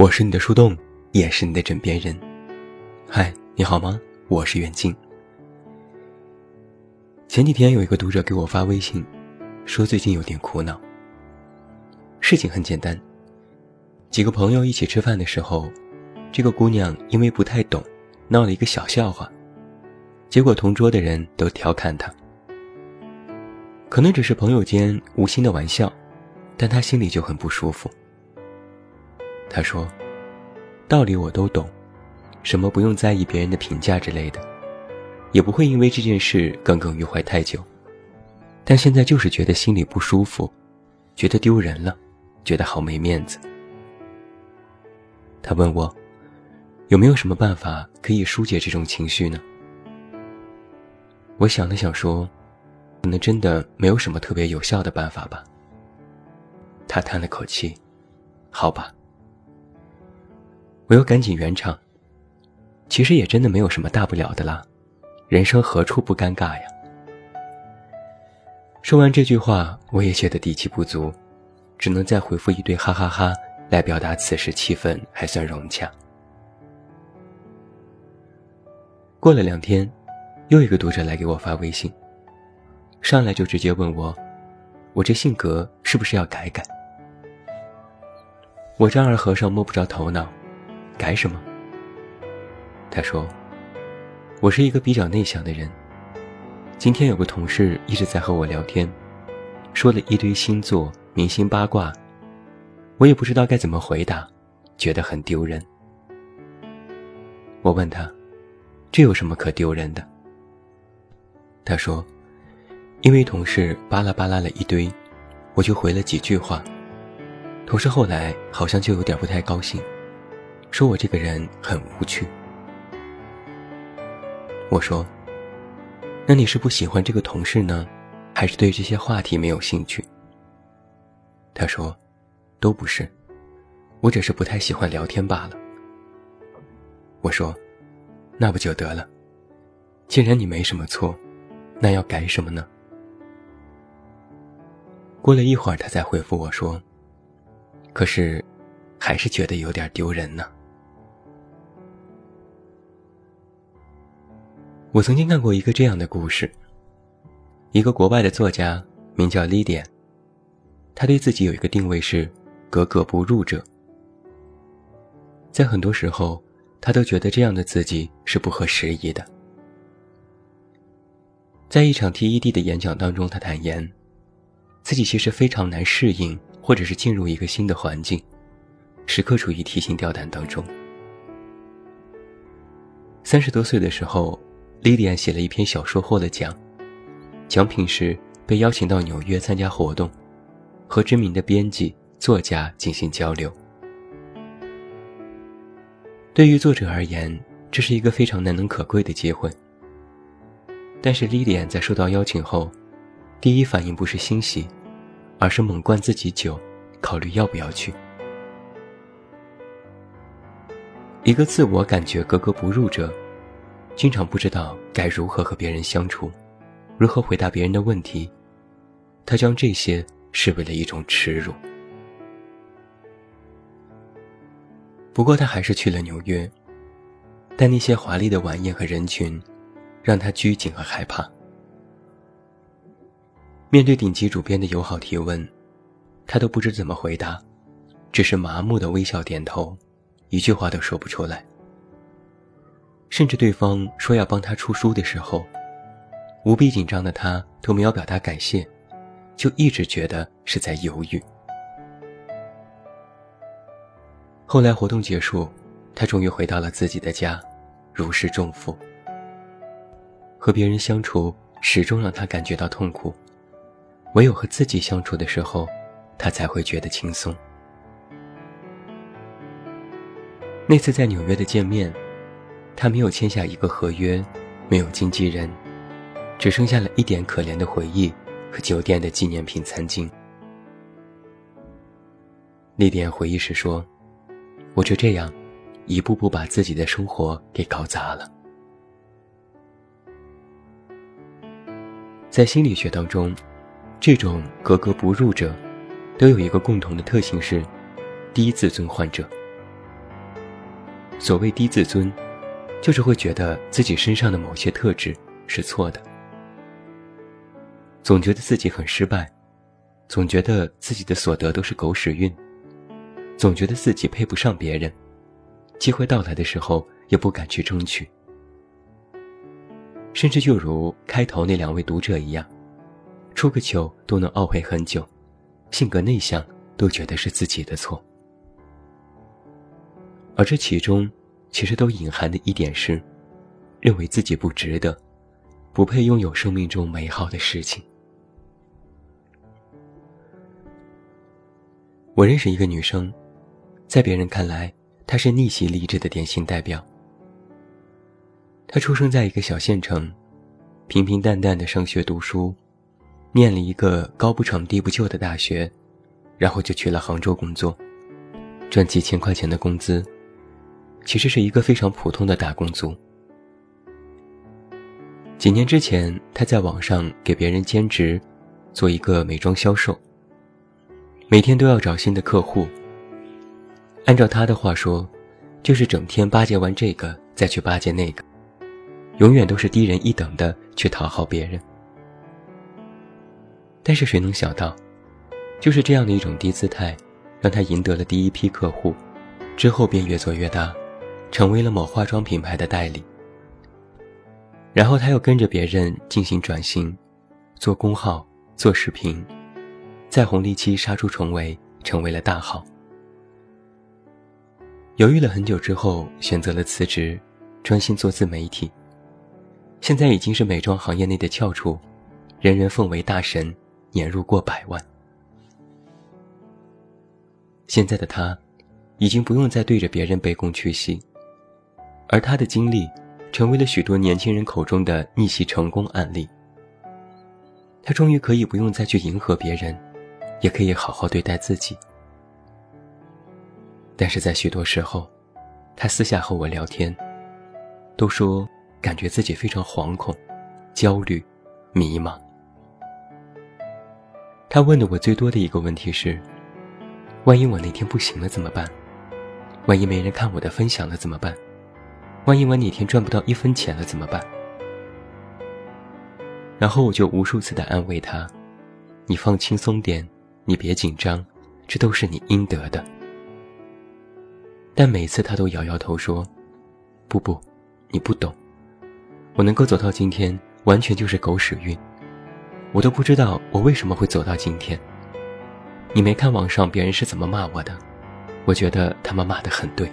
我是你的树洞，也是你的枕边人。嗨，你好吗？我是袁静。前几天有一个读者给我发微信，说最近有点苦恼。事情很简单，几个朋友一起吃饭的时候，这个姑娘因为不太懂，闹了一个小笑话，结果同桌的人都调侃她。可能只是朋友间无心的玩笑，但她心里就很不舒服。他说：“道理我都懂，什么不用在意别人的评价之类的，也不会因为这件事耿耿于怀太久。但现在就是觉得心里不舒服，觉得丢人了，觉得好没面子。”他问我：“有没有什么办法可以疏解这种情绪呢？”我想了想说：“可能真的没有什么特别有效的办法吧。”他叹了口气：“好吧。”我又赶紧圆场。其实也真的没有什么大不了的啦，人生何处不尴尬呀？说完这句话，我也觉得底气不足，只能再回复一堆哈哈哈来表达此时气氛还算融洽。过了两天，又一个读者来给我发微信，上来就直接问我，我这性格是不是要改改？我丈二和尚摸不着头脑。改什么？他说：“我是一个比较内向的人。今天有个同事一直在和我聊天，说了一堆星座、明星八卦，我也不知道该怎么回答，觉得很丢人。”我问他：“这有什么可丢人的？”他说：“因为同事巴拉巴拉了一堆，我就回了几句话。同事后来好像就有点不太高兴。”说我这个人很无趣。我说：“那你是不喜欢这个同事呢，还是对这些话题没有兴趣？”他说：“都不是，我只是不太喜欢聊天罢了。”我说：“那不就得了？既然你没什么错，那要改什么呢？”过了一会儿，他才回复我说：“可是，还是觉得有点丢人呢。”我曾经看过一个这样的故事。一个国外的作家名叫 l 典，他对自己有一个定位是格格不入者。在很多时候，他都觉得这样的自己是不合时宜的。在一场 TED 的演讲当中，他坦言，自己其实非常难适应，或者是进入一个新的环境，时刻处于提心吊胆当中。三十多岁的时候。莉莉安写了一篇小说获了奖，奖品是被邀请到纽约参加活动，和知名的编辑、作家进行交流。对于作者而言，这是一个非常难能可贵的机会。但是莉莉安在收到邀请后，第一反应不是欣喜，而是猛灌自己酒，考虑要不要去。一个自我感觉格格不入者。经常不知道该如何和别人相处，如何回答别人的问题，他将这些视为了一种耻辱。不过他还是去了纽约，但那些华丽的晚宴和人群，让他拘谨和害怕。面对顶级主编的友好提问，他都不知怎么回答，只是麻木的微笑点头，一句话都说不出来。甚至对方说要帮他出书的时候，无比紧张的他都没有表达感谢，就一直觉得是在犹豫。后来活动结束，他终于回到了自己的家，如释重负。和别人相处始终让他感觉到痛苦，唯有和自己相处的时候，他才会觉得轻松。那次在纽约的见面。他没有签下一个合约，没有经纪人，只剩下了一点可怜的回忆和酒店的纪念品餐巾。丽典回忆时说：“我就这样，一步步把自己的生活给搞砸了。”在心理学当中，这种格格不入者，都有一个共同的特性是低自尊患者。所谓低自尊，就是会觉得自己身上的某些特质是错的，总觉得自己很失败，总觉得自己的所得都是狗屎运，总觉得自己配不上别人，机会到来的时候也不敢去争取，甚至就如开头那两位读者一样，出个糗都能懊悔很久，性格内向都觉得是自己的错。而这其中，其实都隐含的一点是，认为自己不值得，不配拥有生命中美好的事情。我认识一个女生，在别人看来，她是逆袭励志的典型代表。她出生在一个小县城，平平淡淡的上学读书，念了一个高不成低不就的大学，然后就去了杭州工作，赚几千块钱的工资。其实是一个非常普通的打工族。几年之前，他在网上给别人兼职，做一个美妆销售。每天都要找新的客户。按照他的话说，就是整天巴结完这个，再去巴结那个，永远都是低人一等的去讨好别人。但是谁能想到，就是这样的一种低姿态，让他赢得了第一批客户，之后便越做越大。成为了某化妆品牌的代理，然后他又跟着别人进行转型，做公号、做视频，在红利期杀出重围，成为了大号。犹豫了很久之后，选择了辞职，专心做自媒体。现在已经是美妆行业内的翘楚，人人奉为大神，年入过百万。现在的他，已经不用再对着别人卑躬屈膝。而他的经历，成为了许多年轻人口中的逆袭成功案例。他终于可以不用再去迎合别人，也可以好好对待自己。但是在许多时候，他私下和我聊天，都说感觉自己非常惶恐、焦虑、迷茫。他问的我最多的一个问题是：万一我那天不行了怎么办？万一没人看我的分享了怎么办？万一我哪天赚不到一分钱了怎么办？然后我就无数次的安慰他：“你放轻松点，你别紧张，这都是你应得的。”但每次他都摇摇头说：“不不，你不懂，我能够走到今天，完全就是狗屎运，我都不知道我为什么会走到今天。你没看网上别人是怎么骂我的？我觉得他们骂得很对。”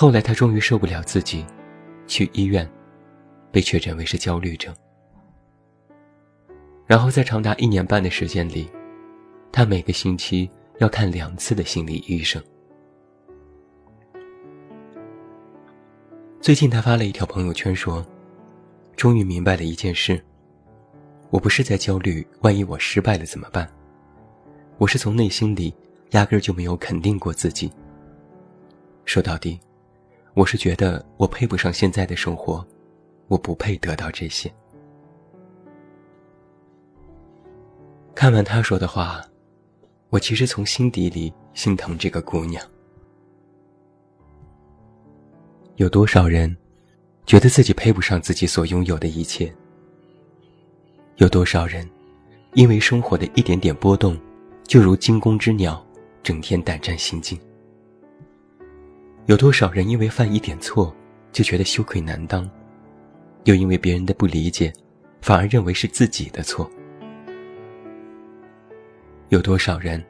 后来，他终于受不了自己，去医院，被确诊为是焦虑症。然后在长达一年半的时间里，他每个星期要看两次的心理医生。最近，他发了一条朋友圈说：“终于明白了一件事，我不是在焦虑，万一我失败了怎么办？我是从内心里压根儿就没有肯定过自己。说到底。”我是觉得我配不上现在的生活，我不配得到这些。看完他说的话，我其实从心底里心疼这个姑娘。有多少人觉得自己配不上自己所拥有的一切？有多少人因为生活的一点点波动，就如惊弓之鸟，整天胆战心惊？有多少人因为犯一点错就觉得羞愧难当，又因为别人的不理解，反而认为是自己的错？有多少人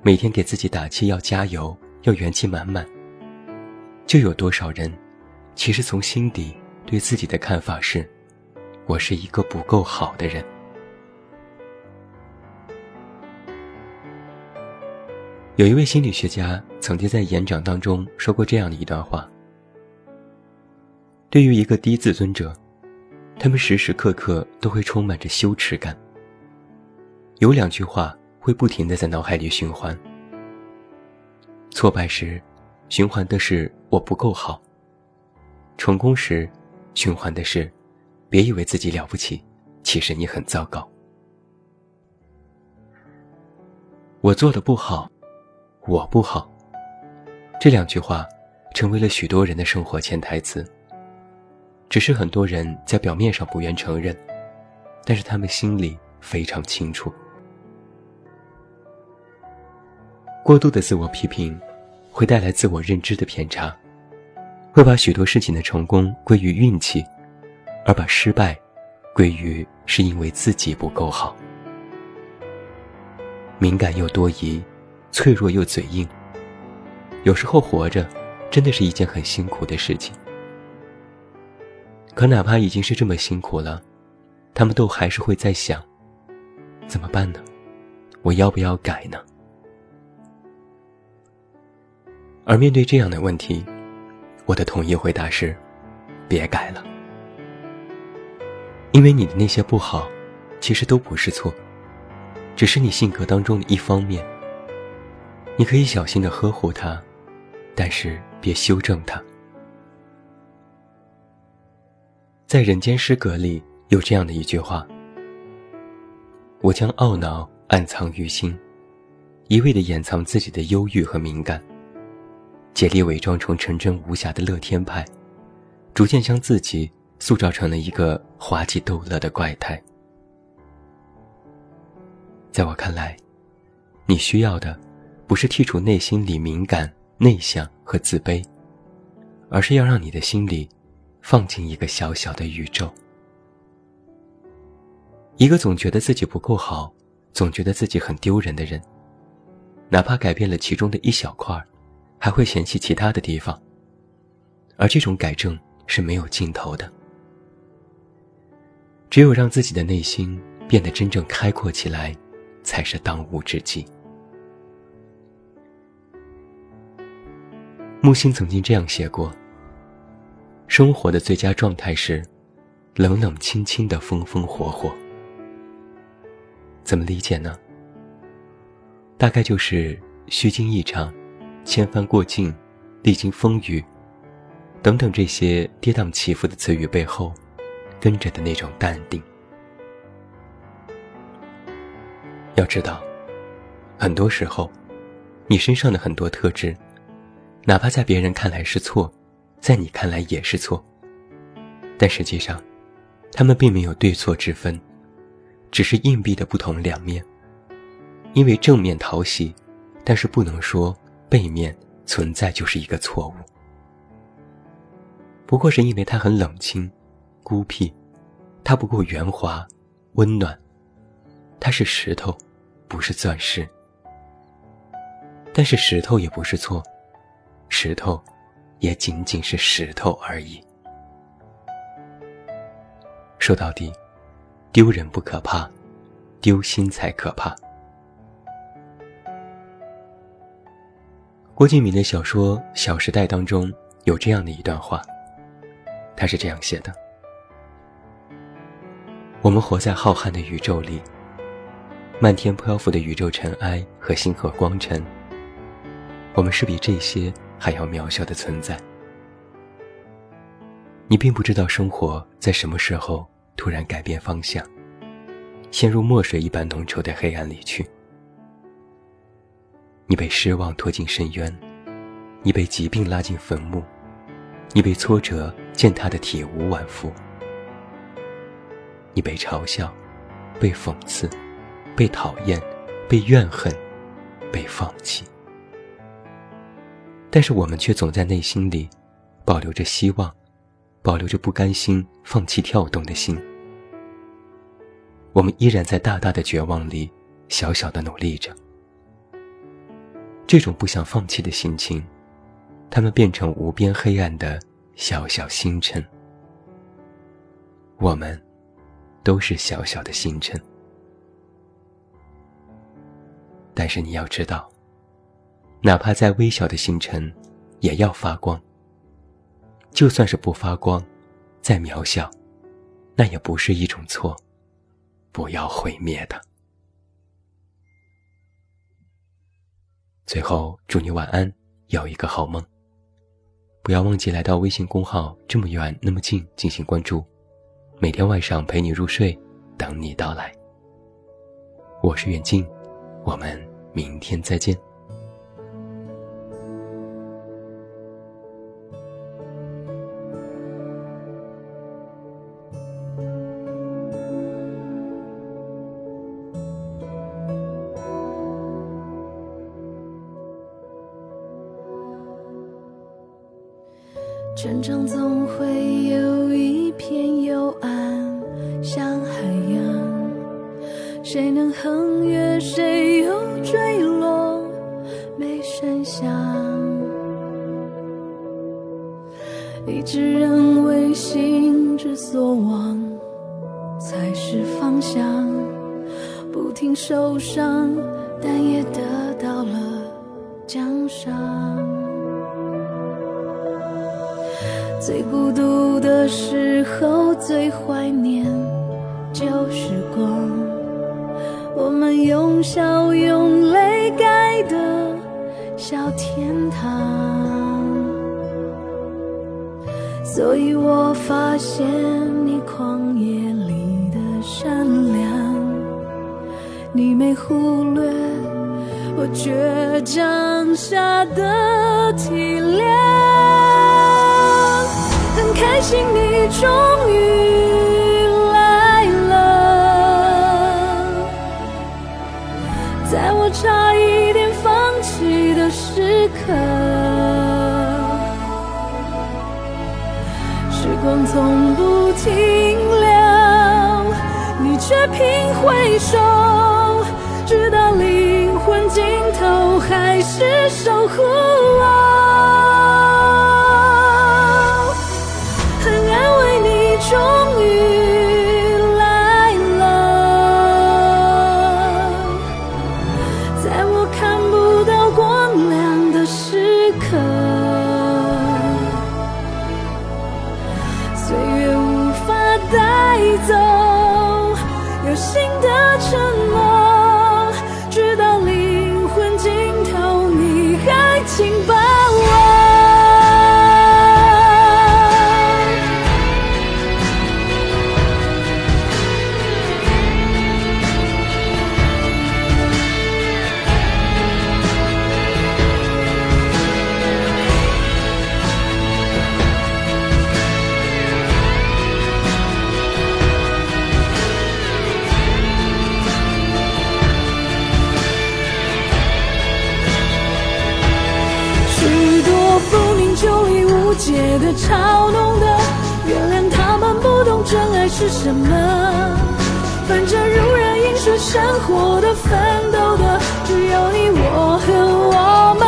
每天给自己打气要加油，要元气满满？就有多少人其实从心底对自己的看法是：我是一个不够好的人。有一位心理学家曾经在演讲当中说过这样的一段话：对于一个低自尊者，他们时时刻刻都会充满着羞耻感。有两句话会不停的在脑海里循环：挫败时，循环的是我不够好；成功时，循环的是别以为自己了不起，其实你很糟糕。我做的不好。我不好，这两句话成为了许多人的生活潜台词。只是很多人在表面上不愿承认，但是他们心里非常清楚。过度的自我批评，会带来自我认知的偏差，会把许多事情的成功归于运气，而把失败归于是因为自己不够好。敏感又多疑，脆弱又嘴硬。有时候活着，真的是一件很辛苦的事情。可哪怕已经是这么辛苦了，他们都还是会在想：怎么办呢？我要不要改呢？而面对这样的问题，我的统一回答是：别改了，因为你的那些不好，其实都不是错，只是你性格当中的一方面。你可以小心的呵护它，但是别修正它。在《人间失格》里有这样的一句话：“我将懊恼暗藏于心，一味的掩藏自己的忧郁和敏感。”竭力伪装成纯真无瑕的乐天派，逐渐将自己塑造成了一个滑稽逗乐的怪胎。在我看来，你需要的不是剔除内心里敏感、内向和自卑，而是要让你的心里放进一个小小的宇宙。一个总觉得自己不够好、总觉得自己很丢人的人，哪怕改变了其中的一小块。还会嫌弃其他的地方，而这种改正是没有尽头的。只有让自己的内心变得真正开阔起来，才是当务之急。木心曾经这样写过：“生活的最佳状态是冷冷清清的风风火火。”怎么理解呢？大概就是虚惊一场。千帆过尽，历经风雨，等等这些跌宕起伏的词语背后，跟着的那种淡定。要知道，很多时候，你身上的很多特质，哪怕在别人看来是错，在你看来也是错。但实际上，他们并没有对错之分，只是硬币的不同两面。因为正面讨喜，但是不能说。背面存在就是一个错误，不过是因为他很冷清、孤僻，他不够圆滑、温暖，他是石头，不是钻石。但是石头也不是错，石头也仅仅是石头而已。说到底，丢人不可怕，丢心才可怕。郭敬明的小说《小时代》当中有这样的一段话，他是这样写的：“我们活在浩瀚的宇宙里，漫天漂浮的宇宙尘埃和星河光尘，我们是比这些还要渺小的存在。你并不知道生活在什么时候突然改变方向，陷入墨水一般浓稠的黑暗里去。”你被失望拖进深渊，你被疾病拉进坟墓，你被挫折践踏的体无完肤，你被嘲笑，被讽刺，被讨厌，被怨恨，被放弃。但是我们却总在内心里保留着希望，保留着不甘心放弃跳动的心。我们依然在大大的绝望里，小小的努力着。这种不想放弃的心情，他们变成无边黑暗的小小星辰。我们，都是小小的星辰。但是你要知道，哪怕再微小的星辰，也要发光。就算是不发光，再渺小，那也不是一种错，不要毁灭的。最后，祝你晚安，有一个好梦。不要忘记来到微信公号“这么远那么近”进行关注，每天晚上陪你入睡，等你到来。我是远近，我们明天再见。成长总会有一片幽暗，像海洋，谁能横越，谁又坠落，没声响。一直认为心之所往才是方向，不停受伤，但也得到了奖赏。最孤独的时候，最怀念旧时光。我们用笑用泪盖的小天堂。所以我发现你旷野里的善良，你没忽略我倔强下的体谅。你终于来了，在我差一点放弃的时刻，时光从不停留，你却频回首，直到灵魂尽头，还是守护我。界的嘲弄的，原谅他们不懂真爱是什么。反正如人饮水，生活的奋斗的，只有你我和我们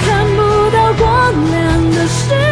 看不到光亮的世